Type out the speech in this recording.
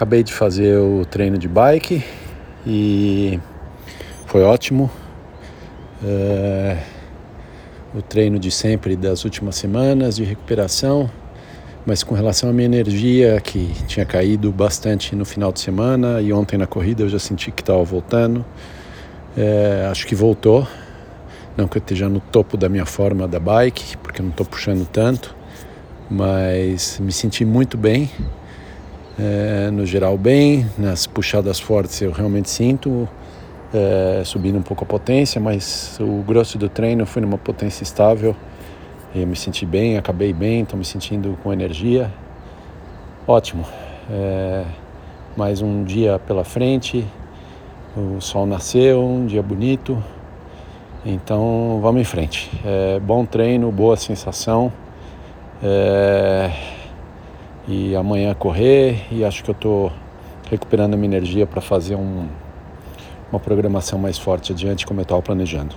Acabei de fazer o treino de bike e foi ótimo. É, o treino de sempre das últimas semanas de recuperação, mas com relação à minha energia, que tinha caído bastante no final de semana e ontem na corrida eu já senti que estava voltando. É, acho que voltou. Não que eu esteja no topo da minha forma da bike, porque eu não estou puxando tanto, mas me senti muito bem é, no geral bem, nas puxadas fortes eu realmente sinto, é, subindo um pouco a potência, mas o grosso do treino foi numa potência estável. Eu me senti bem, acabei bem, estou me sentindo com energia. Ótimo. É, mais um dia pela frente, o sol nasceu, um dia bonito. Então vamos em frente. É, bom treino, boa sensação. É, e amanhã correr e acho que eu estou recuperando a minha energia para fazer um, uma programação mais forte adiante como eu estava planejando.